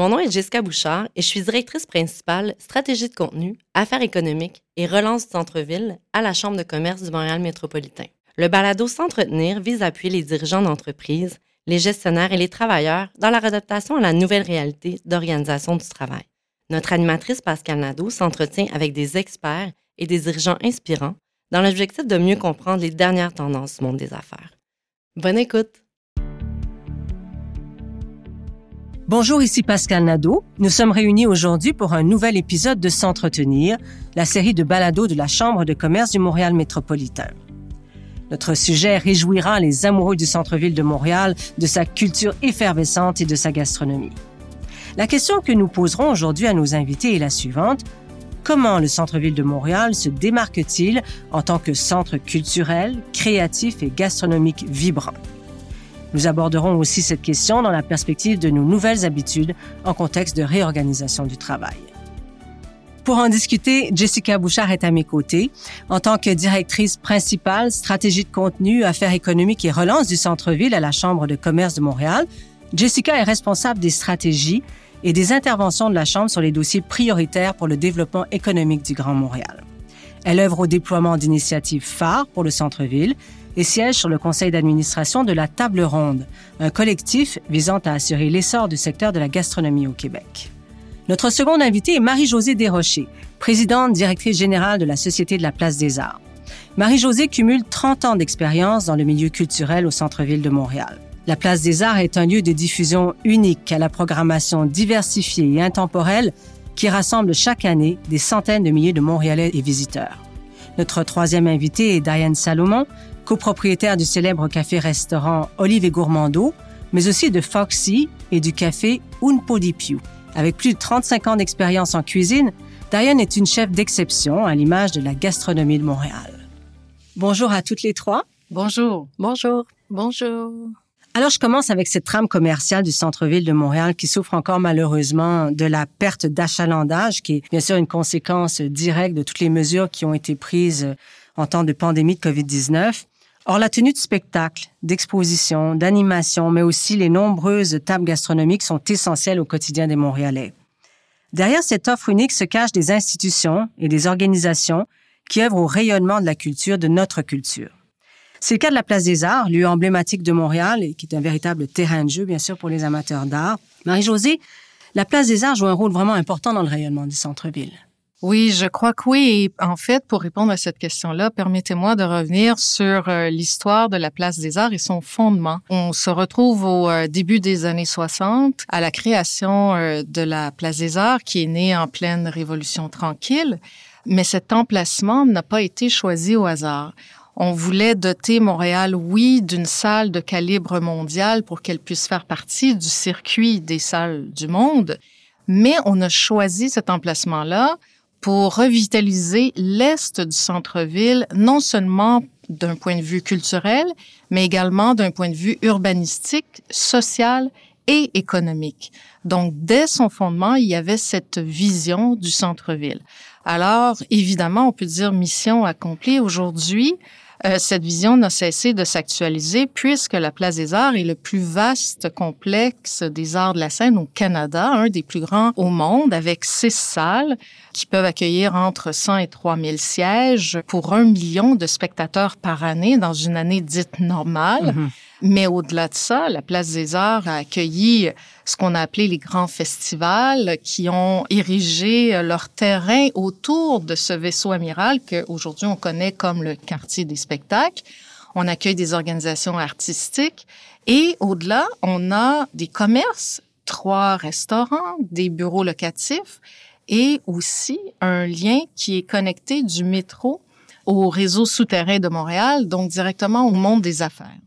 Mon nom est Jessica Bouchard et je suis directrice principale stratégie de contenu, affaires économiques et relance du centre-ville à la Chambre de commerce du Montréal métropolitain. Le balado S'entretenir vise à appuyer les dirigeants d'entreprise, les gestionnaires et les travailleurs dans leur adaptation à la nouvelle réalité d'organisation du travail. Notre animatrice Pascal Nadeau s'entretient avec des experts et des dirigeants inspirants dans l'objectif de mieux comprendre les dernières tendances du monde des affaires. Bonne écoute! Bonjour, ici Pascal Nadeau. Nous sommes réunis aujourd'hui pour un nouvel épisode de S'entretenir, la série de balados de la Chambre de commerce du Montréal métropolitain. Notre sujet réjouira les amoureux du centre-ville de Montréal, de sa culture effervescente et de sa gastronomie. La question que nous poserons aujourd'hui à nos invités est la suivante. Comment le centre-ville de Montréal se démarque-t-il en tant que centre culturel, créatif et gastronomique vibrant? Nous aborderons aussi cette question dans la perspective de nos nouvelles habitudes en contexte de réorganisation du travail. Pour en discuter, Jessica Bouchard est à mes côtés. En tant que directrice principale, stratégie de contenu, affaires économiques et relance du centre-ville à la Chambre de commerce de Montréal, Jessica est responsable des stratégies et des interventions de la Chambre sur les dossiers prioritaires pour le développement économique du Grand Montréal. Elle œuvre au déploiement d'initiatives phares pour le centre-ville et siège sur le conseil d'administration de la Table Ronde, un collectif visant à assurer l'essor du secteur de la gastronomie au Québec. Notre seconde invitée est Marie-Josée Desrochers, présidente directrice générale de la Société de la Place des Arts. Marie-Josée cumule 30 ans d'expérience dans le milieu culturel au centre-ville de Montréal. La Place des Arts est un lieu de diffusion unique à la programmation diversifiée et intemporelle qui rassemble chaque année des centaines de milliers de Montréalais et visiteurs. Notre troisième invitée est Diane Salomon, copropriétaire du célèbre café-restaurant Olive et Gourmando, mais aussi de Foxy et du café Un Piu. Avec plus de 35 ans d'expérience en cuisine, Diane est une chef d'exception à l'image de la gastronomie de Montréal. Bonjour à toutes les trois. Bonjour. Bonjour. Bonjour. Alors, je commence avec cette trame commerciale du centre-ville de Montréal qui souffre encore malheureusement de la perte d'achalandage, qui est bien sûr une conséquence directe de toutes les mesures qui ont été prises en temps de pandémie de COVID-19. Or, la tenue de spectacles, d'expositions, d'animations, mais aussi les nombreuses tables gastronomiques sont essentielles au quotidien des Montréalais. Derrière cette offre unique se cachent des institutions et des organisations qui œuvrent au rayonnement de la culture, de notre culture. C'est le cas de la Place des Arts, lieu emblématique de Montréal et qui est un véritable terrain de jeu, bien sûr, pour les amateurs d'art. Marie-Josée, la Place des Arts joue un rôle vraiment important dans le rayonnement du centre-ville. Oui, je crois que oui. En fait, pour répondre à cette question-là, permettez-moi de revenir sur euh, l'histoire de la Place des Arts et son fondement. On se retrouve au euh, début des années 60 à la création euh, de la Place des Arts qui est née en pleine Révolution tranquille. Mais cet emplacement n'a pas été choisi au hasard. On voulait doter Montréal, oui, d'une salle de calibre mondial pour qu'elle puisse faire partie du circuit des salles du monde, mais on a choisi cet emplacement-là pour revitaliser l'est du centre-ville, non seulement d'un point de vue culturel, mais également d'un point de vue urbanistique, social et économique. Donc, dès son fondement, il y avait cette vision du centre-ville. Alors, évidemment, on peut dire mission accomplie aujourd'hui. Euh, cette vision n'a cessé de s'actualiser puisque la Place des Arts est le plus vaste complexe des arts de la scène au Canada, un des plus grands au monde, avec six salles qui peuvent accueillir entre 100 et 3000 sièges pour un million de spectateurs par année dans une année dite normale. Mm-hmm. Mais au-delà de ça, la Place des Arts a accueilli ce qu'on a appelé les grands festivals qui ont érigé leur terrain autour de ce vaisseau amiral qu'aujourd'hui on connaît comme le quartier des spectacles. On accueille des organisations artistiques et au-delà, on a des commerces, trois restaurants, des bureaux locatifs et aussi un lien qui est connecté du métro au réseau souterrain de Montréal, donc directement au monde des affaires.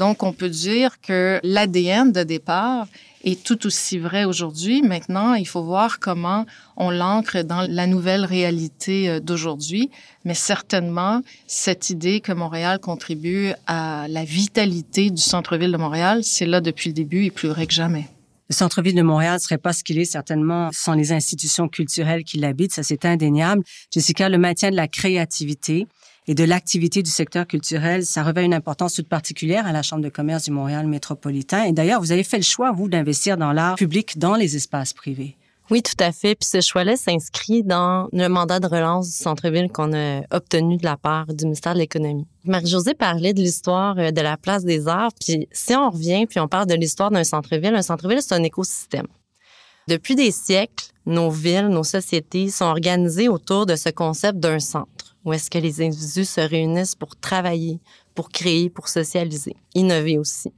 Donc, on peut dire que l'ADN de départ est tout aussi vrai aujourd'hui. Maintenant, il faut voir comment on l'ancre dans la nouvelle réalité euh, d'aujourd'hui. Mais certainement, cette idée que Montréal contribue à la vitalité du centre-ville de Montréal, c'est là depuis le début et plus vrai que jamais. Le centre-ville de Montréal ne serait pas ce qu'il est certainement sans les institutions culturelles qui l'habitent, ça c'est indéniable. Jessica, le maintien de la créativité, et de l'activité du secteur culturel, ça revêt une importance toute particulière à la Chambre de commerce du Montréal métropolitain. Et d'ailleurs, vous avez fait le choix, vous, d'investir dans l'art public dans les espaces privés. Oui, tout à fait. Puis ce choix-là s'inscrit dans le mandat de relance du centre-ville qu'on a obtenu de la part du ministère de l'Économie. Marie-Josée parlait de l'histoire euh, de la place des arts. Puis si on revient, puis on parle de l'histoire d'un centre-ville, un centre-ville, c'est un écosystème. Depuis des siècles, nos villes, nos sociétés sont organisées autour de ce concept d'un centre, où est-ce que les individus se réunissent pour travailler, pour créer, pour socialiser, innover aussi.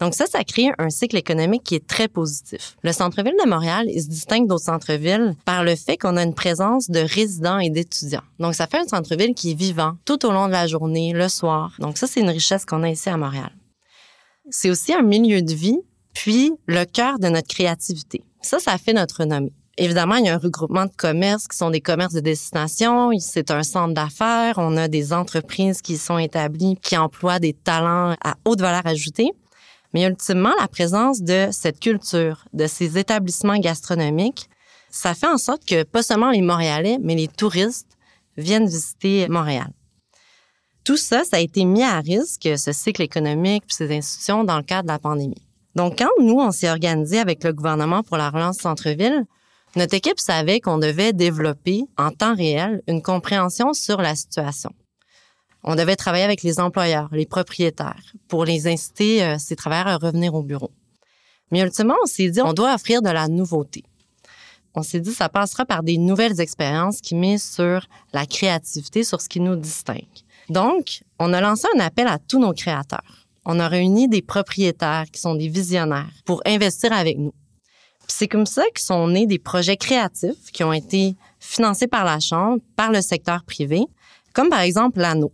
Donc ça, ça crée un cycle économique qui est très positif. Le centre-ville de Montréal, il se distingue d'autres centres-villes par le fait qu'on a une présence de résidents et d'étudiants. Donc ça fait un centre-ville qui est vivant tout au long de la journée, le soir. Donc ça, c'est une richesse qu'on a ici à Montréal. C'est aussi un milieu de vie, puis le cœur de notre créativité. Ça, ça fait notre renommée. Évidemment, il y a un regroupement de commerces qui sont des commerces de destination. C'est un centre d'affaires. On a des entreprises qui sont établies, qui emploient des talents à haute valeur ajoutée. Mais ultimement, la présence de cette culture, de ces établissements gastronomiques, ça fait en sorte que pas seulement les Montréalais, mais les touristes viennent visiter Montréal. Tout ça, ça a été mis à risque, ce cycle économique puis ces institutions, dans le cadre de la pandémie. Donc, quand nous, on s'est organisé avec le gouvernement pour la relance centre-ville, notre équipe savait qu'on devait développer en temps réel une compréhension sur la situation. On devait travailler avec les employeurs, les propriétaires, pour les inciter, euh, ces travailleurs, à revenir au bureau. Mais ultimement, on s'est dit, on doit offrir de la nouveauté. On s'est dit, ça passera par des nouvelles expériences qui misent sur la créativité, sur ce qui nous distingue. Donc, on a lancé un appel à tous nos créateurs. On a réuni des propriétaires qui sont des visionnaires pour investir avec nous. C'est comme ça que sont nés des projets créatifs qui ont été financés par la Chambre, par le secteur privé, comme par exemple l'anneau.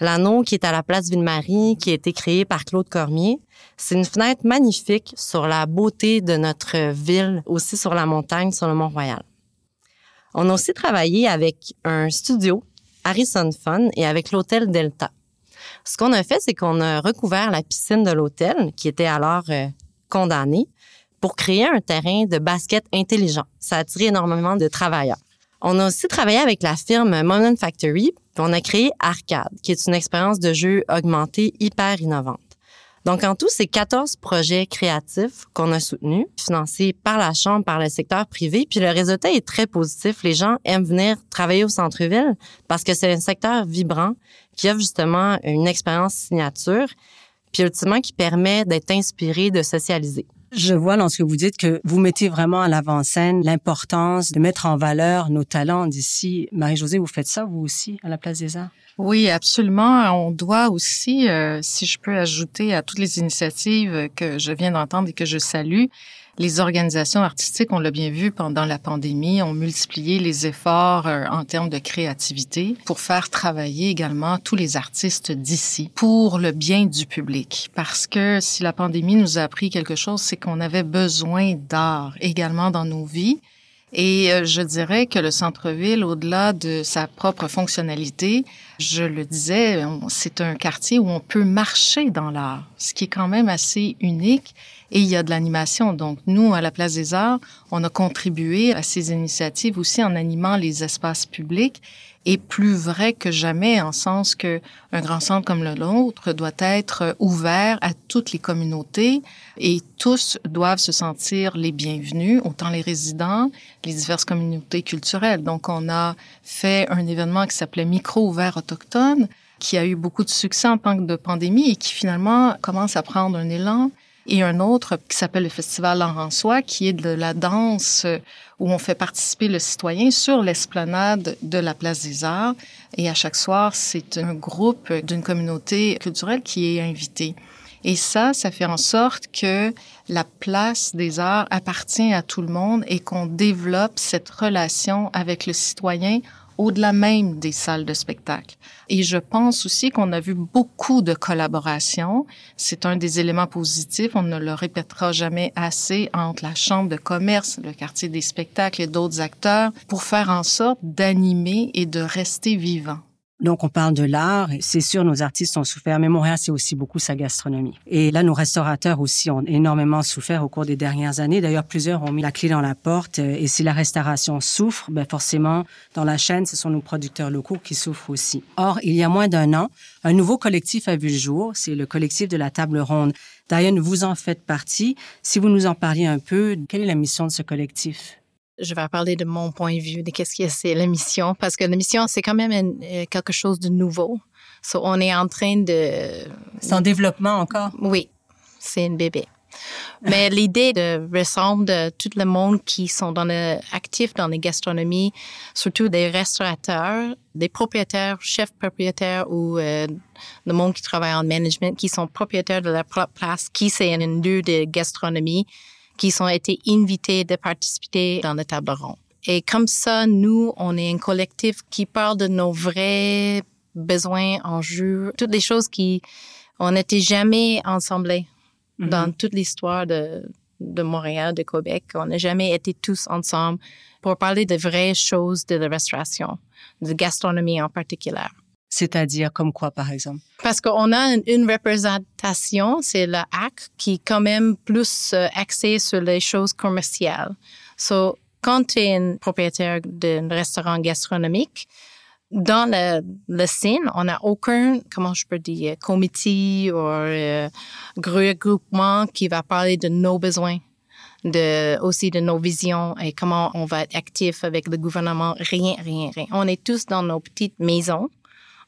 L'anneau qui est à la place Ville-Marie, qui a été créé par Claude Cormier. C'est une fenêtre magnifique sur la beauté de notre ville, aussi sur la montagne, sur le Mont-Royal. On a aussi travaillé avec un studio, Harrison Fun, et avec l'hôtel Delta. Ce qu'on a fait, c'est qu'on a recouvert la piscine de l'hôtel, qui était alors euh, condamnée, pour créer un terrain de basket intelligent. Ça a attiré énormément de travailleurs. On a aussi travaillé avec la firme Moment Factory, puis on a créé Arcade, qui est une expérience de jeu augmentée hyper innovante. Donc, en tout, c'est 14 projets créatifs qu'on a soutenus, financés par la Chambre, par le secteur privé. Puis le résultat est très positif. Les gens aiment venir travailler au centre-ville parce que c'est un secteur vibrant qui offre justement une expérience signature, puis ultimement qui permet d'être inspiré, de socialiser. Je vois lorsque vous dites que vous mettez vraiment à l'avant-scène l'importance de mettre en valeur nos talents d'ici. Marie-Josée, vous faites ça, vous aussi, à la Place des Arts? Oui, absolument. On doit aussi, euh, si je peux ajouter à toutes les initiatives que je viens d'entendre et que je salue, les organisations artistiques, on l'a bien vu pendant la pandémie, ont multiplié les efforts euh, en termes de créativité pour faire travailler également tous les artistes d'ici pour le bien du public. Parce que si la pandémie nous a appris quelque chose, c'est qu'on avait besoin d'art également dans nos vies. Et euh, je dirais que le centre-ville, au-delà de sa propre fonctionnalité, je le disais, c'est un quartier où on peut marcher dans l'art, ce qui est quand même assez unique et il y a de l'animation. Donc, nous, à la Place des Arts, on a contribué à ces initiatives aussi en animant les espaces publics et plus vrai que jamais en sens que un grand centre comme le nôtre doit être ouvert à toutes les communautés et tous doivent se sentir les bienvenus, autant les résidents, les diverses communautés culturelles. Donc, on a fait un événement qui s'appelait Micro ouvert autochtone qui a eu beaucoup de succès en tant de pandémie et qui finalement commence à prendre un élan et un autre qui s'appelle le Festival Laurent-Soi, qui est de la danse où on fait participer le citoyen sur l'esplanade de la Place des Arts. Et à chaque soir, c'est un groupe d'une communauté culturelle qui est invité. Et ça, ça fait en sorte que la place des arts appartient à tout le monde et qu'on développe cette relation avec le citoyen au-delà même des salles de spectacle. Et je pense aussi qu'on a vu beaucoup de collaborations. C'est un des éléments positifs, on ne le répétera jamais assez, entre la Chambre de commerce, le quartier des spectacles et d'autres acteurs pour faire en sorte d'animer et de rester vivant. Donc, on parle de l'art. C'est sûr, nos artistes ont souffert, mais Montréal, c'est aussi beaucoup sa gastronomie. Et là, nos restaurateurs aussi ont énormément souffert au cours des dernières années. D'ailleurs, plusieurs ont mis la clé dans la porte. Et si la restauration souffre, ben forcément, dans la chaîne, ce sont nos producteurs locaux qui souffrent aussi. Or, il y a moins d'un an, un nouveau collectif a vu le jour. C'est le collectif de la table ronde. Diane, vous en faites partie. Si vous nous en parliez un peu, quelle est la mission de ce collectif? Je vais parler de mon point de vue, de qu'est-ce que c'est la mission, parce que la mission, c'est quand même euh, quelque chose de nouveau. So, on est en train de... C'est en développement encore? Oui, c'est un bébé. Mais l'idée de rassembler tout le monde qui sont dans le, actifs dans la gastronomie, surtout des restaurateurs, des propriétaires, chefs propriétaires ou euh, le monde qui travaille en management, qui sont propriétaires de leur propre place, qui c'est un lieu de gastronomie, qui ont été invités de participer dans le table ronde. Et comme ça, nous, on est un collectif qui parle de nos vrais besoins, enjeux, toutes les choses qui on n'était jamais ensemble mm-hmm. dans toute l'histoire de, de Montréal, de Québec. On n'a jamais été tous ensemble pour parler de vraies choses de la restauration, de gastronomie en particulier. C'est-à-dire comme quoi, par exemple? Parce qu'on a une, représentation, c'est le HAC, qui est quand même plus euh, axé sur les choses commerciales. So, quand tu es un propriétaire d'un restaurant gastronomique, dans le, le scène, on n'a aucun, comment je peux dire, comité ou euh, regroupement qui va parler de nos besoins, de, aussi de nos visions et comment on va être actif avec le gouvernement. Rien, rien, rien. On est tous dans nos petites maisons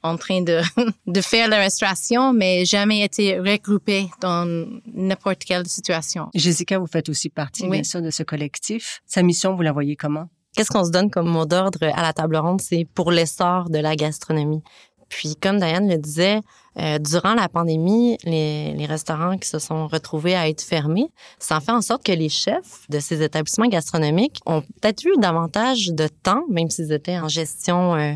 en train de, de faire la restauration, mais jamais été regroupé dans n'importe quelle situation. Jessica, vous faites aussi partie, bien sûr, de ce collectif. Sa mission, vous la voyez comment? Qu'est-ce qu'on se donne comme mot d'ordre à la table ronde? C'est pour l'essor de la gastronomie. Puis, comme Diane le disait, euh, durant la pandémie, les, les, restaurants qui se sont retrouvés à être fermés, ça en fait en sorte que les chefs de ces établissements gastronomiques ont peut-être eu davantage de temps, même s'ils étaient en gestion euh,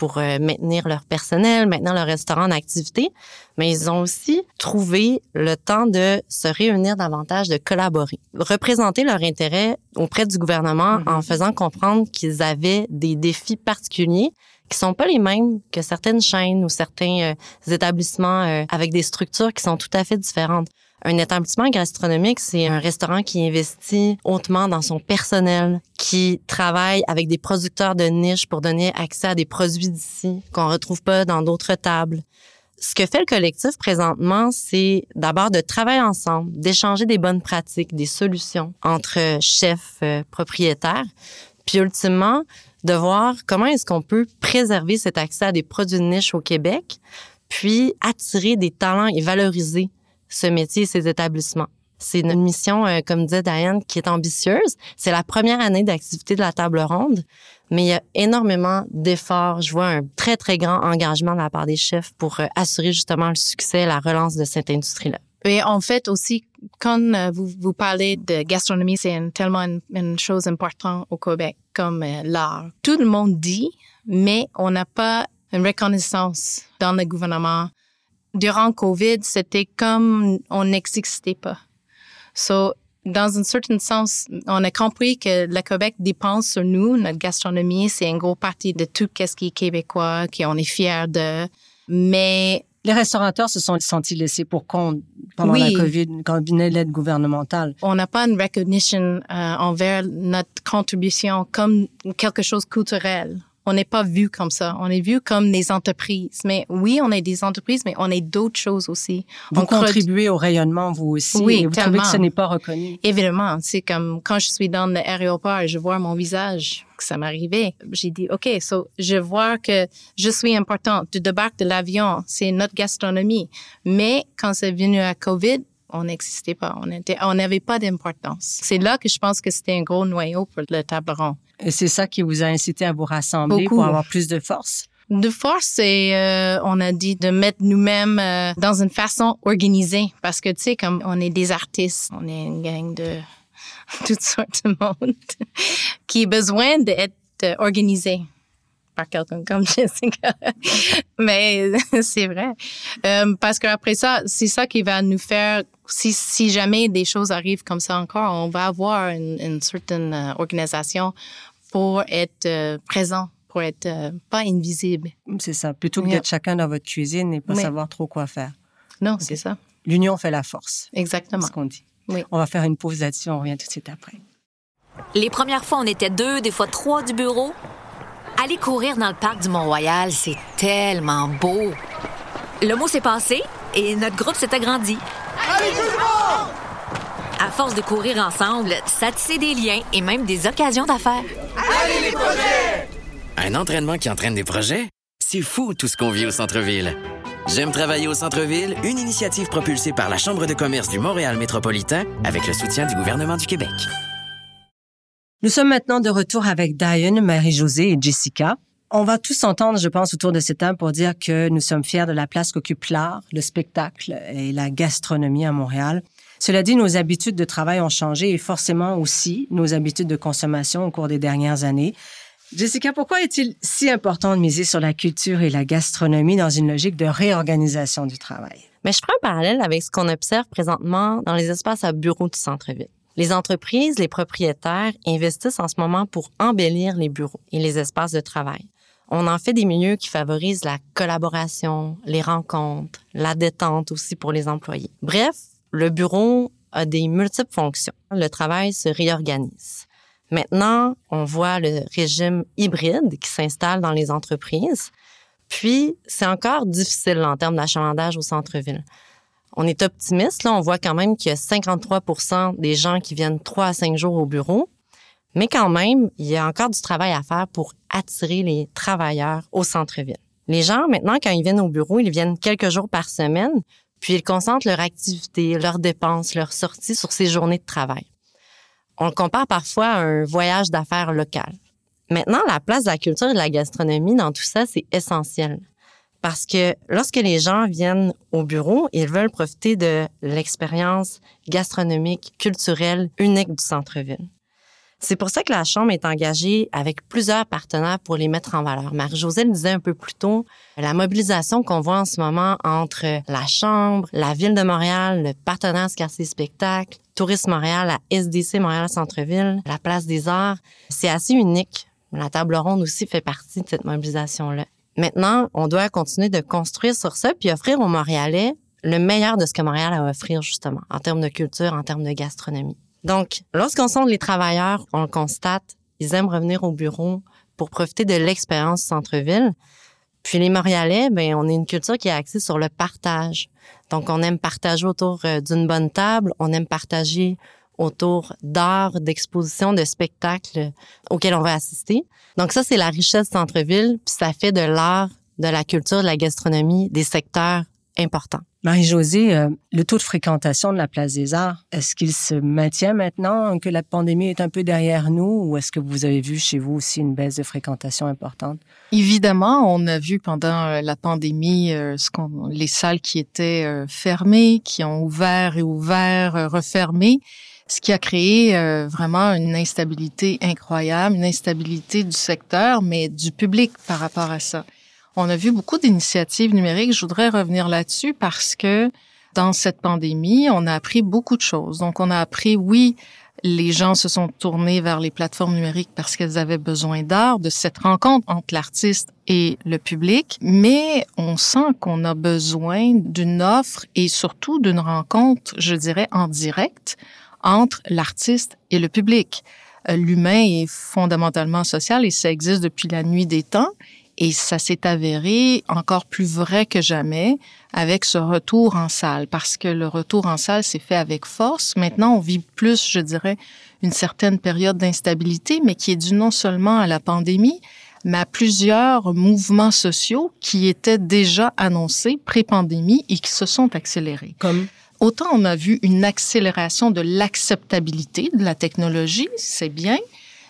pour euh, maintenir leur personnel, maintenir leur restaurant en activité, mais ils ont aussi trouvé le temps de se réunir davantage, de collaborer, représenter leur intérêt auprès du gouvernement en mm-hmm. faisant comprendre qu'ils avaient des défis particuliers qui sont pas les mêmes que certaines chaînes ou certains euh, établissements euh, avec des structures qui sont tout à fait différentes. Un établissement gastronomique, c'est un restaurant qui investit hautement dans son personnel, qui travaille avec des producteurs de niche pour donner accès à des produits d'ici qu'on retrouve pas dans d'autres tables. Ce que fait le collectif présentement, c'est d'abord de travailler ensemble, d'échanger des bonnes pratiques, des solutions entre chefs euh, propriétaires, puis ultimement de voir comment est-ce qu'on peut préserver cet accès à des produits de niche au Québec, puis attirer des talents et valoriser ce métier et ces établissements. C'est une mission, euh, comme disait Diane, qui est ambitieuse. C'est la première année d'activité de la table ronde, mais il y a énormément d'efforts. Je vois un très, très grand engagement de la part des chefs pour euh, assurer justement le succès la relance de cette industrie-là. Et en fait aussi, quand euh, vous, vous parlez de gastronomie, c'est tellement une, chose importante au Québec, comme l'art. Tout le monde dit, mais on n'a pas une reconnaissance dans le gouvernement durant COVID, c'était comme on n'existait pas. So, dans un certain sens, on a compris que le Québec dépense sur nous, notre gastronomie, c'est une grosse partie de tout ce qui est québécois, qu'on est fiers de. Mais les restaurateurs se sont sentis laissés pour compte pendant la COVID, quand venait l'aide gouvernementale? On n'a pas une recognition euh, envers notre contribution comme quelque chose culturel on n'est pas vu comme ça. On est vu comme des entreprises. Mais oui, on est des entreprises, mais on est d'autres choses aussi. Vous contribuez au rayonnement, vous aussi. Oui, et vous trouvez que ce n'est pas reconnu. Évidemment. C'est comme quand je suis dans l'aéroport et je vois mon visage, que ça m'arrivait. J'ai dit, OK, so, je vois que je suis importante. Tu débarques de l'avion, c'est notre gastronomie. Mais quand c'est venu à COVID, on n'existait pas. On était, on n'avait pas d'importance. C'est là que je pense que c'était un gros noyau pour le table rond. Et c'est ça qui vous a incité à vous rassembler pour avoir plus de force? De force, c'est, euh, on a dit de mettre nous-mêmes euh, dans une façon organisée. Parce que, tu sais, comme on est des artistes, on est une gang de toutes sortes de monde qui a besoin d'être organisé par quelqu'un comme Jessica. Mais c'est vrai. Euh, parce qu'après ça, c'est ça qui va nous faire, si, si jamais des choses arrivent comme ça encore, on va avoir une, une certaine organisation pour être euh, présent pour être euh, pas invisible. C'est ça. Plutôt que d'être chacun dans votre cuisine et pas savoir trop quoi faire. Non, c'est ça. L'union fait la force. Exactement. C'est ce qu'on dit. Oui. On va faire une pause là-dessus. On revient tout de suite après. Les premières fois, on était deux, des fois trois du bureau. Aller courir dans le parc du Mont-Royal, c'est tellement beau. Le mot s'est passé et notre groupe s'est agrandi. Allez, tout le monde! À force de courir ensemble, ça tissait des liens et même des occasions d'affaires. Allez, les projets! Un entraînement qui entraîne des projets? C'est fou tout ce qu'on vit au centre-ville. J'aime travailler au centre-ville, une initiative propulsée par la Chambre de commerce du Montréal métropolitain avec le soutien du gouvernement du Québec. Nous sommes maintenant de retour avec Diane, Marie-Josée et Jessica. On va tous s'entendre, je pense, autour de cette table pour dire que nous sommes fiers de la place qu'occupe l'art, le spectacle et la gastronomie à Montréal. Cela dit, nos habitudes de travail ont changé et forcément aussi nos habitudes de consommation au cours des dernières années. Jessica, pourquoi est-il si important de miser sur la culture et la gastronomie dans une logique de réorganisation du travail? Mais je prends un parallèle avec ce qu'on observe présentement dans les espaces à bureaux du centre-ville. Les entreprises, les propriétaires investissent en ce moment pour embellir les bureaux et les espaces de travail. On en fait des milieux qui favorisent la collaboration, les rencontres, la détente aussi pour les employés. Bref, le bureau a des multiples fonctions. Le travail se réorganise. Maintenant, on voit le régime hybride qui s'installe dans les entreprises. Puis, c'est encore difficile en termes d'achalandage au centre-ville on est optimiste. Là, on voit quand même qu'il y a 53% des gens qui viennent trois à cinq jours au bureau. Mais quand même, il y a encore du travail à faire pour attirer les travailleurs au centre-ville. Les gens, maintenant, quand ils viennent au bureau, ils viennent quelques jours par semaine, puis ils concentrent leur activité, leurs dépenses, leurs sorties sur ces journées de travail. On le compare parfois à un voyage d'affaires local. Maintenant, la place de la culture et de la gastronomie dans tout ça, c'est essentiel. Parce que lorsque les gens viennent au bureau, ils veulent profiter de l'expérience gastronomique, culturelle unique du centre-ville. C'est pour ça que la Chambre est engagée avec plusieurs partenaires pour les mettre en valeur. Marie-Josée le disait un peu plus tôt, la mobilisation qu'on voit en ce moment entre la Chambre, la Ville de Montréal, le partenaire Quartier Spectacle, Tourisme Montréal, la SDC Montréal Centre-Ville, la Place des Arts, c'est assez unique. La table ronde aussi fait partie de cette mobilisation-là. Maintenant, on doit continuer de construire sur ça puis offrir aux Montréalais le meilleur de ce que Montréal a à offrir, justement, en termes de culture, en termes de gastronomie. Donc, lorsqu'on sonde les travailleurs, on le constate, ils aiment revenir au bureau pour profiter de l'expérience centre-ville. Puis les Montréalais, ben on est une culture qui est axée sur le partage. Donc on aime partager autour euh, d'une bonne table, on aime partager autour d'art, d'expositions, de spectacles auxquels on va assister. Donc ça, c'est la richesse centre-ville, puis ça fait de l'art, de la culture, de la gastronomie des secteurs importants. Marie-Josée, euh, le taux de fréquentation de la place des Arts, est-ce qu'il se maintient maintenant que la pandémie est un peu derrière nous ou est-ce que vous avez vu chez vous aussi une baisse de fréquentation importante? Évidemment, on a vu pendant euh, la pandémie euh, ce qu'on, les salles qui étaient fermées, qui ont ouvert et ouvert, refermées ce qui a créé vraiment une instabilité incroyable, une instabilité du secteur, mais du public par rapport à ça. On a vu beaucoup d'initiatives numériques. Je voudrais revenir là-dessus parce que dans cette pandémie, on a appris beaucoup de choses. Donc, on a appris, oui, les gens se sont tournés vers les plateformes numériques parce qu'elles avaient besoin d'art, de cette rencontre entre l'artiste et le public, mais on sent qu'on a besoin d'une offre et surtout d'une rencontre, je dirais, en direct entre l'artiste et le public. Euh, l'humain est fondamentalement social et ça existe depuis la nuit des temps. Et ça s'est avéré encore plus vrai que jamais avec ce retour en salle, parce que le retour en salle s'est fait avec force. Maintenant, on vit plus, je dirais, une certaine période d'instabilité, mais qui est due non seulement à la pandémie, mais à plusieurs mouvements sociaux qui étaient déjà annoncés pré-pandémie et qui se sont accélérés. Comme? Autant on a vu une accélération de l'acceptabilité de la technologie, c'est bien,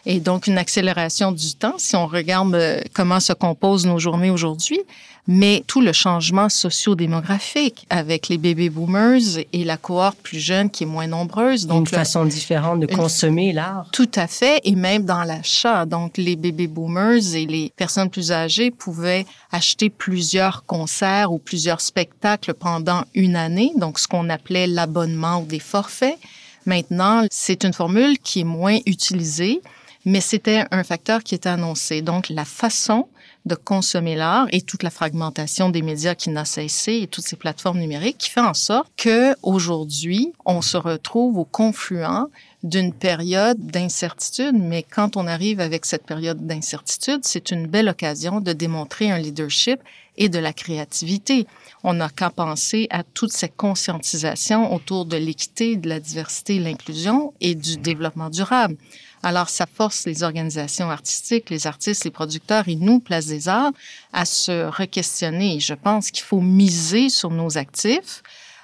et donc une accélération du temps si on regarde euh, comment se composent nos journées aujourd'hui, mais tout le changement socio-démographique avec les baby boomers et la cohorte plus jeune qui est moins nombreuse. Donc, une façon différente de consommer l'art. Tout à fait, et même dans l'achat. Donc, les baby boomers et les personnes plus âgées pouvaient acheter plusieurs concerts ou plusieurs spectacles pendant une année, donc ce qu'on appelait l'abonnement ou des forfaits. Maintenant, c'est une formule qui est moins utilisée mais c'était un facteur qui était annoncé. Donc, la façon de consommer l'art et toute la fragmentation des médias qui n'a cessé et toutes ces plateformes numériques qui fait en sorte que aujourd'hui, on se retrouve au confluent d'une période d'incertitude, mais quand on arrive avec cette période d'incertitude, c'est une belle occasion de démontrer un leadership et de la créativité. On n'a qu'à penser à toute cette conscientisation autour de l'équité, de la diversité, l'inclusion et du développement durable. Alors, ça force les organisations artistiques, les artistes, les producteurs et nous, Place des Arts, à se re-questionner. Je pense qu'il faut miser sur nos actifs.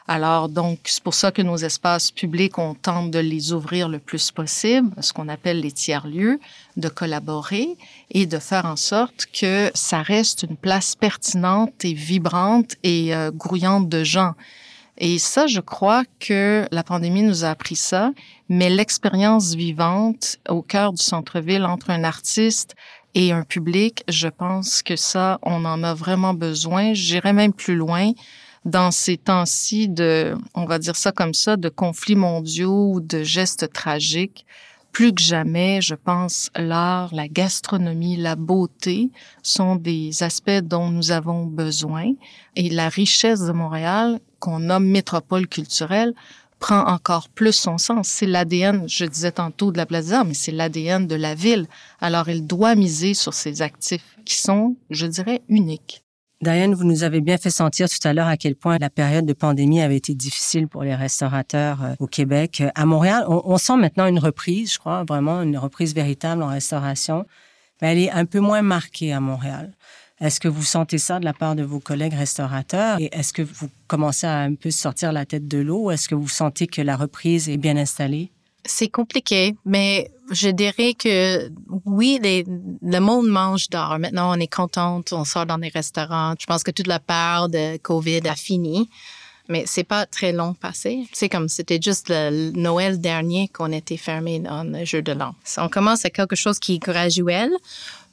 Alors, donc, c'est pour ça que nos espaces publics, on tente de les ouvrir le plus possible, ce qu'on appelle les tiers-lieux, de collaborer et de faire en sorte que ça reste une place pertinente et vibrante et euh, grouillante de gens. Et ça, je crois que la pandémie nous a appris ça, mais l'expérience vivante au cœur du centre-ville entre un artiste et un public, je pense que ça, on en a vraiment besoin. J'irais même plus loin dans ces temps-ci de, on va dire ça comme ça, de conflits mondiaux ou de gestes tragiques plus que jamais, je pense, l'art, la gastronomie, la beauté sont des aspects dont nous avons besoin. Et la richesse de Montréal, qu'on nomme métropole culturelle, prend encore plus son sens. C'est l'ADN, je disais tantôt de la place mais c'est l'ADN de la ville. Alors, elle doit miser sur ces actifs qui sont, je dirais, uniques. Diane, vous nous avez bien fait sentir tout à l'heure à quel point la période de pandémie avait été difficile pour les restaurateurs euh, au Québec. À Montréal, on, sent maintenant une reprise, je crois, vraiment une reprise véritable en restauration, mais elle est un peu moins marquée à Montréal. Est-ce que vous sentez ça de la part de vos collègues restaurateurs? Et est-ce que vous commencez à un peu sortir la tête de l'eau? Est-ce que vous sentez que la reprise est bien installée? C'est compliqué, mais je dirais que oui, le monde mange d'or. Maintenant, on est contente, on sort dans des restaurants. Je pense que toute la part de COVID a fini. Mais c'est pas très long passé. C'est comme c'était juste le Noël dernier qu'on était fermé dans le jeu de l'an. On commence à quelque chose qui est graduel,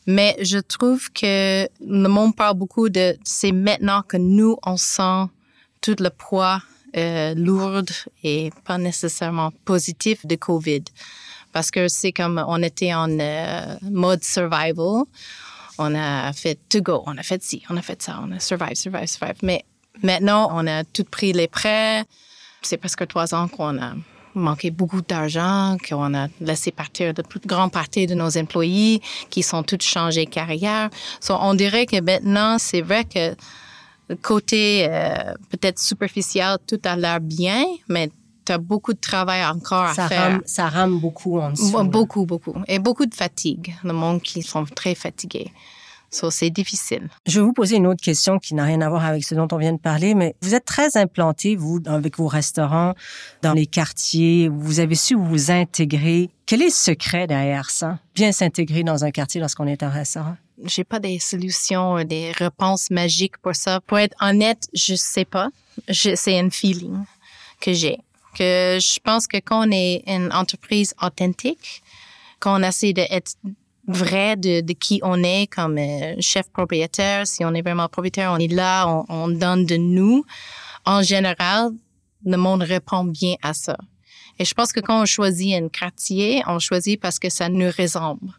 mais je trouve que le monde parle beaucoup de c'est maintenant que nous on sent tout le poids euh, lourde et pas nécessairement positif de COVID. Parce que c'est comme on était en euh, mode survival. On a fait to go, on a fait ci, on a fait ça, on a survive, survive, survive. Mais maintenant, on a tout pris les prêts. C'est presque trois ans qu'on a manqué beaucoup d'argent, qu'on a laissé partir de toute grande partie de nos employés qui sont tous changés carrière. So, on dirait que maintenant, c'est vrai que côté euh, peut-être superficiel, tout a l'air bien, mais tu as beaucoup de travail encore à faire. ça rame beaucoup en dessous. Beaucoup, beaucoup. Et beaucoup de fatigue. Le monde qui sont très fatigués. So, c'est difficile. Je vais vous poser une autre question qui n'a rien à voir avec ce dont on vient de parler, mais vous êtes très implanté, vous, avec vos restaurants, dans les quartiers. Vous avez su vous intégrer. Quel est le secret derrière ça? Bien s'intégrer dans un quartier lorsqu'on est un restaurant? j'ai pas des solutions, des réponses magiques pour ça. Pour être honnête, je sais pas. C'est un feeling que j'ai. Que je pense que quand on est une entreprise authentique, quand on essaie d'être vrai de, de, qui on est comme euh, chef propriétaire, si on est vraiment propriétaire, on est là, on, on donne de nous. En général, le monde répond bien à ça. Et je pense que quand on choisit un quartier, on choisit parce que ça nous ressemble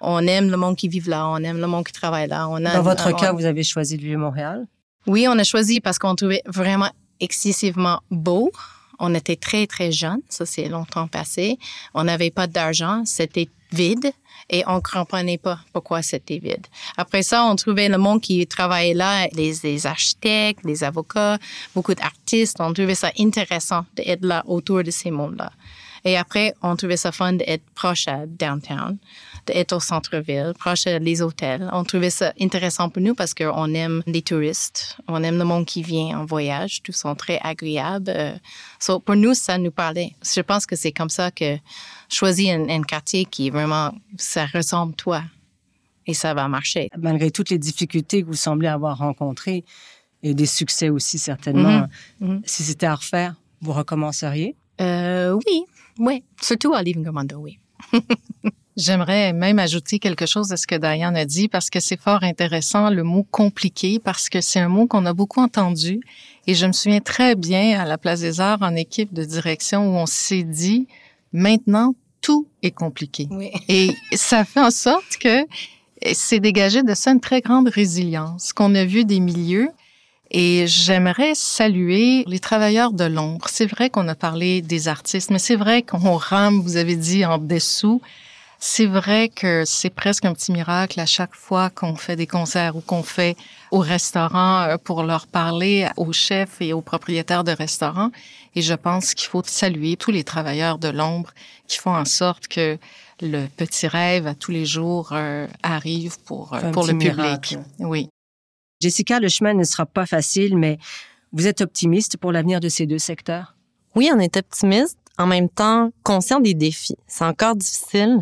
on aime le monde qui vit là, on aime le monde qui travaille là. On Dans votre cas, vous avez choisi de vivre Montréal? Oui, on a choisi parce qu'on trouvait vraiment excessivement beau. On était très, très jeunes. Ça, c'est longtemps passé. On n'avait pas d'argent. C'était vide et on comprenait pas pourquoi c'était vide. Après ça, on trouvait le monde qui travaillait là, les, les architectes, les avocats, beaucoup d'artistes. On trouvait ça intéressant d'être là autour de ces mondes-là. Et après, on trouvait ça fun d'être proche à downtown d'être au centre-ville, proche des hôtels. On trouvait ça intéressant pour nous parce qu'on aime les touristes, on aime le monde qui vient en voyage, tous sont très agréables. Euh, pour nous, ça nous parlait. Je pense que c'est comme ça que choisir un, quartier qui vraiment, ça ressemble toi et ça va marcher. Malgré toutes les difficultés que vous semblez avoir rencontrées et des succès aussi certainement, mm-hmm. Mm-hmm. si c'était à refaire, vous recommenceriez? Euh, oui, oui. Surtout à Living Commando, oui. J'aimerais même ajouter quelque chose à ce que Diane a dit parce que c'est fort intéressant le mot compliqué parce que c'est un mot qu'on a beaucoup entendu et je me souviens très bien à la Place des Arts en équipe de direction où on s'est dit maintenant tout est compliqué. Oui. Et ça fait en sorte que c'est dégagé de ça une très grande résilience qu'on a vu des milieux. Et j'aimerais saluer les travailleurs de l'ombre. C'est vrai qu'on a parlé des artistes, mais c'est vrai qu'on rame, vous avez dit, en dessous. C'est vrai que c'est presque un petit miracle à chaque fois qu'on fait des concerts ou qu'on fait au restaurant euh, pour leur parler aux chefs et aux propriétaires de restaurants. Et je pense qu'il faut saluer tous les travailleurs de l'ombre qui font en sorte que le petit rêve à tous les jours euh, arrive pour, euh, pour le public. Miracle. Oui. Jessica, le chemin ne sera pas facile, mais vous êtes optimiste pour l'avenir de ces deux secteurs? Oui, on est optimiste, en même temps conscient des défis. C'est encore difficile.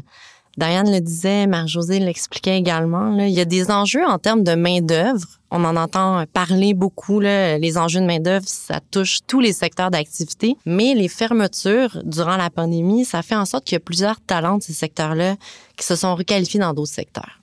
Diane le disait, Marie-Josée l'expliquait également. Là, il y a des enjeux en termes de main-d'œuvre. On en entend parler beaucoup. Là, les enjeux de main-d'œuvre, ça touche tous les secteurs d'activité. Mais les fermetures durant la pandémie, ça fait en sorte qu'il y a plusieurs talents de ces secteurs-là qui se sont requalifiés dans d'autres secteurs.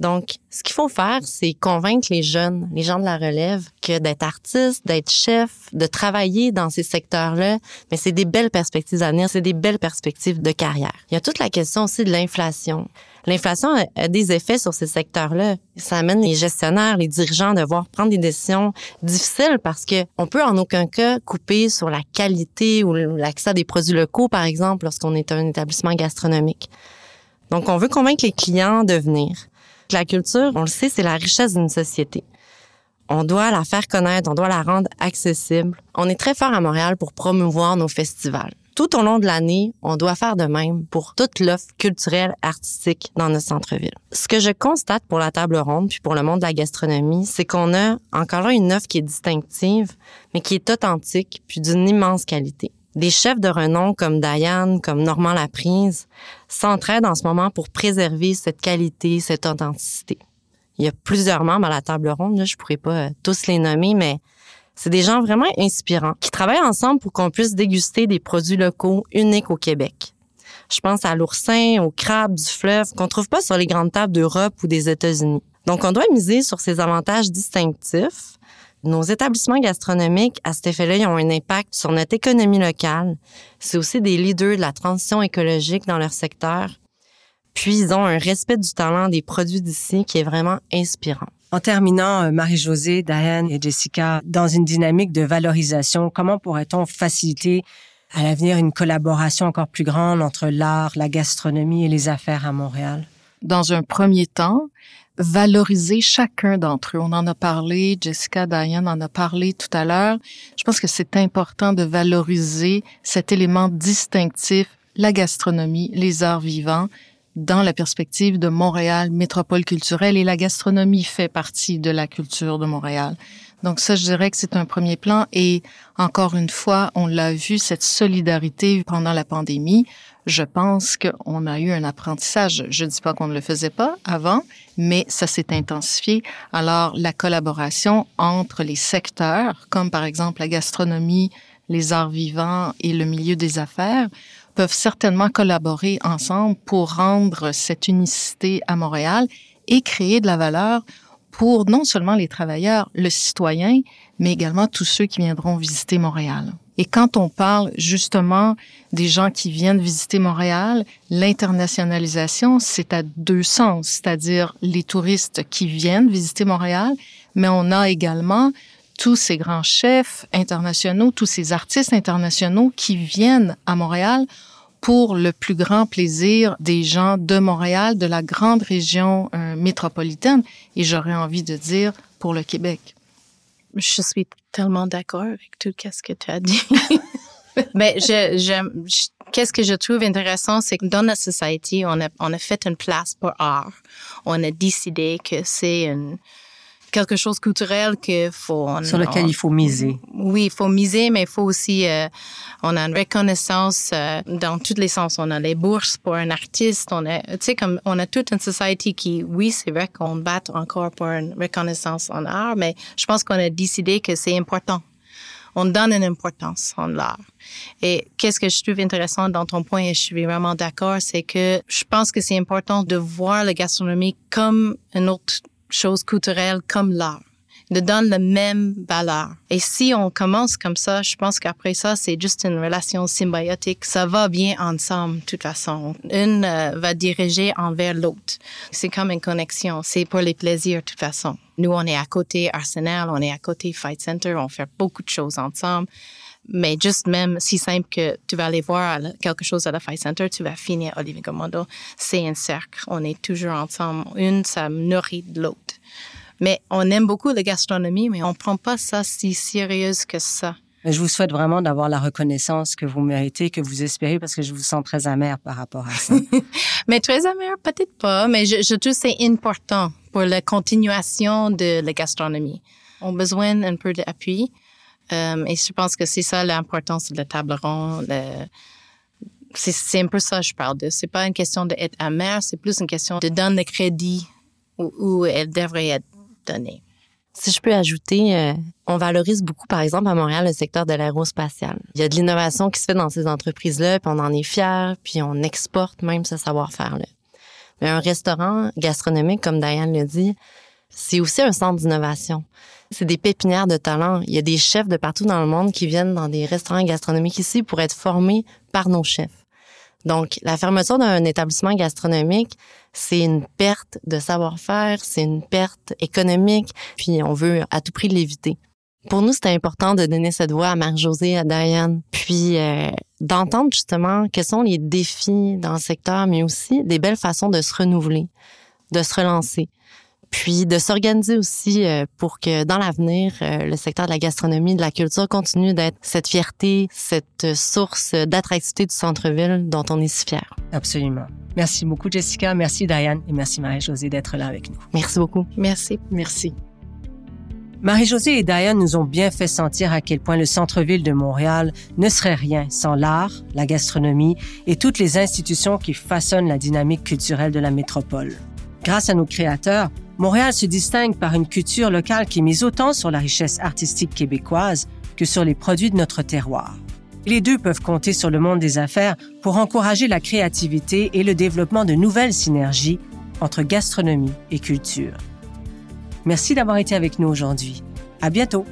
Donc, ce qu'il faut faire, c'est convaincre les jeunes, les gens de la relève, que d'être artiste, d'être chef, de travailler dans ces secteurs-là, mais c'est des belles perspectives à venir, c'est des belles perspectives de carrière. Il y a toute la question aussi de l'inflation. L'inflation a, des effets sur ces secteurs-là. Ça amène les gestionnaires, les dirigeants à devoir prendre des décisions difficiles parce que on peut en aucun cas couper sur la qualité ou l'accès à des produits locaux, par exemple, lorsqu'on est un établissement gastronomique. Donc, on veut convaincre les clients de venir. La culture, on le sait, c'est la richesse d'une société. On doit la faire connaître, on doit la rendre accessible. On est très fort à Montréal pour promouvoir nos festivals. Tout au long de l'année, on doit faire de même pour toute l'offre culturelle, artistique dans notre centre-ville. Ce que je constate pour la table ronde puis pour le monde de la gastronomie, c'est qu'on a encore là une offre qui est distinctive, mais qui est authentique puis d'une immense qualité. Des chefs de renom comme Diane, comme Normand Laprise, s'entraident en ce moment pour préserver cette qualité, cette authenticité. Il y a plusieurs membres à la table ronde, là, je pourrais pas euh, tous les nommer, mais c'est des gens vraiment inspirants qui travaillent ensemble pour qu'on puisse déguster des produits locaux uniques au Québec. Je pense à l'oursin, au crabe du fleuve qu'on trouve pas sur les grandes tables d'Europe ou des États-Unis. Donc, on doit miser sur ces avantages distinctifs. Nos établissements gastronomiques, à cet effet-là, ils ont un impact sur notre économie locale. C'est aussi des leaders de la transition écologique dans leur secteur. Puis, ils ont un respect du talent des produits d'ici qui est vraiment inspirant. En terminant, euh, Marie-Josée, Diane et Jessica, dans une dynamique de valorisation, comment pourrait-on faciliter à l'avenir une collaboration encore plus grande entre l'art, la gastronomie et les affaires à Montréal? Dans un premier temps, valoriser chacun d'entre eux. On en a parlé, Jessica, Diane en a parlé tout à l'heure. Je pense que c'est important de valoriser cet élément distinctif, la gastronomie, les arts vivants, dans la perspective de Montréal, métropole culturelle, et la gastronomie fait partie de la culture de Montréal. Donc ça, je dirais que c'est un premier plan. Et encore une fois, on l'a vu, cette solidarité pendant la pandémie. Je pense qu'on a eu un apprentissage. Je ne dis pas qu'on ne le faisait pas avant, mais ça s'est intensifié. Alors, la collaboration entre les secteurs, comme par exemple la gastronomie, les arts vivants et le milieu des affaires, peuvent certainement collaborer ensemble pour rendre cette unicité à Montréal et créer de la valeur pour non seulement les travailleurs, le citoyen, mais également tous ceux qui viendront visiter Montréal. Et quand on parle justement des gens qui viennent visiter Montréal, l'internationalisation, c'est à deux sens, c'est-à-dire les touristes qui viennent visiter Montréal, mais on a également tous ces grands chefs internationaux, tous ces artistes internationaux qui viennent à Montréal pour le plus grand plaisir des gens de Montréal, de la grande région euh, métropolitaine, et j'aurais envie de dire pour le Québec. Je suis tellement d'accord avec tout ce que tu as dit. Mais je, je, qu'est-ce que je trouve intéressant, c'est que dans notre société, on a, on a fait une place pour art. On a décidé que c'est une, quelque chose de culturel que faut... on- Sur lequel on- il faut miser. oui, il faut miser, mais il faut aussi, euh, on a une reconnaissance euh, dans tous les sens. On a les bourses pour un artiste. On a, tu sais, comme on a toute une société qui, oui, c'est vrai qu'on bat encore pour une reconnaissance en art, mais je pense qu'on a décidé que c'est important. On donne une importance en l'art. Et qu'est-ce que je trouve intéressant dans ton point, et je suis vraiment d'accord, c'est que je pense que c'est important de voir la gastronomie comme une autre chose culturelle, comme l'art de donner la même valeur. Et si on commence comme ça, je pense qu'après ça, c'est juste une relation symbiotique. Ça va bien ensemble, de toute façon. Une euh, va diriger envers l'autre. C'est comme une connexion. C'est pour les plaisirs, de toute façon. Nous, on est à côté Arsenal, on est à côté Fight Center, on fait beaucoup de choses ensemble. Mais juste même si simple que tu vas aller voir quelque chose à la Fight Center, tu vas finir Olivier Commando. C'est un cercle. On est toujours ensemble. Une, ça nourrit l'autre. Mais on aime beaucoup la gastronomie, mais on prend pas ça si sérieuse que ça. Je vous souhaite vraiment d'avoir la reconnaissance que vous méritez, que vous espérez, parce que je vous sens très amère par rapport à ça. mais très amère, peut-être pas, mais je, je trouve que c'est important pour la continuation de la gastronomie. On a besoin un peu d'appui. Euh, et je pense que c'est ça l'importance de la table ronde. c'est un peu ça que je parle de. C'est pas une question d'être amère, c'est plus une question de donner le crédit où, où elle devrait être donnée. Si je peux ajouter, euh, on valorise beaucoup, par exemple, à Montréal, le secteur de l'aérospatial. Il y a de l'innovation qui se fait dans ces entreprises-là, puis on en est fiers, puis on exporte même ce savoir-faire-là. Mais un restaurant gastronomique, comme Diane le dit, c'est aussi un centre d'innovation. C'est des pépinières de talent. Il y a des chefs de partout dans le monde qui viennent dans des restaurants gastronomiques ici pour être formés par nos chefs. Donc, la fermeture d'un établissement gastronomique, c'est une perte de savoir-faire, c'est une perte économique, puis on veut à tout prix l'éviter. Pour nous, c'était important de donner cette voix à Marie-Josée, à Diane, puis euh, d'entendre justement quels sont les défis dans le secteur, mais aussi des belles façons de se renouveler, de se relancer puis de s'organiser aussi euh, pour que dans l'avenir, euh, le secteur de la gastronomie, de la culture continue d'être cette fierté, cette source d'attractivité du centre-ville dont on est si fier. Absolument. Merci beaucoup, Jessica. Merci, Diane. Et merci, Marie-Josée, d'être là avec nous. Merci beaucoup. Merci. Merci. Marie-Josée et Diane nous ont bien fait sentir à quel point le centre-ville de Montréal ne serait rien sans l'art, la gastronomie et toutes les institutions qui façonnent la dynamique culturelle de la métropole. Grâce à nos créateurs, Montréal se distingue par une culture locale qui mise autant sur la richesse artistique québécoise que sur les produits de notre terroir. Les deux peuvent compter sur le monde des affaires pour encourager la créativité et le développement de nouvelles synergies entre gastronomie et culture. Merci d'avoir été avec nous aujourd'hui. À bientôt!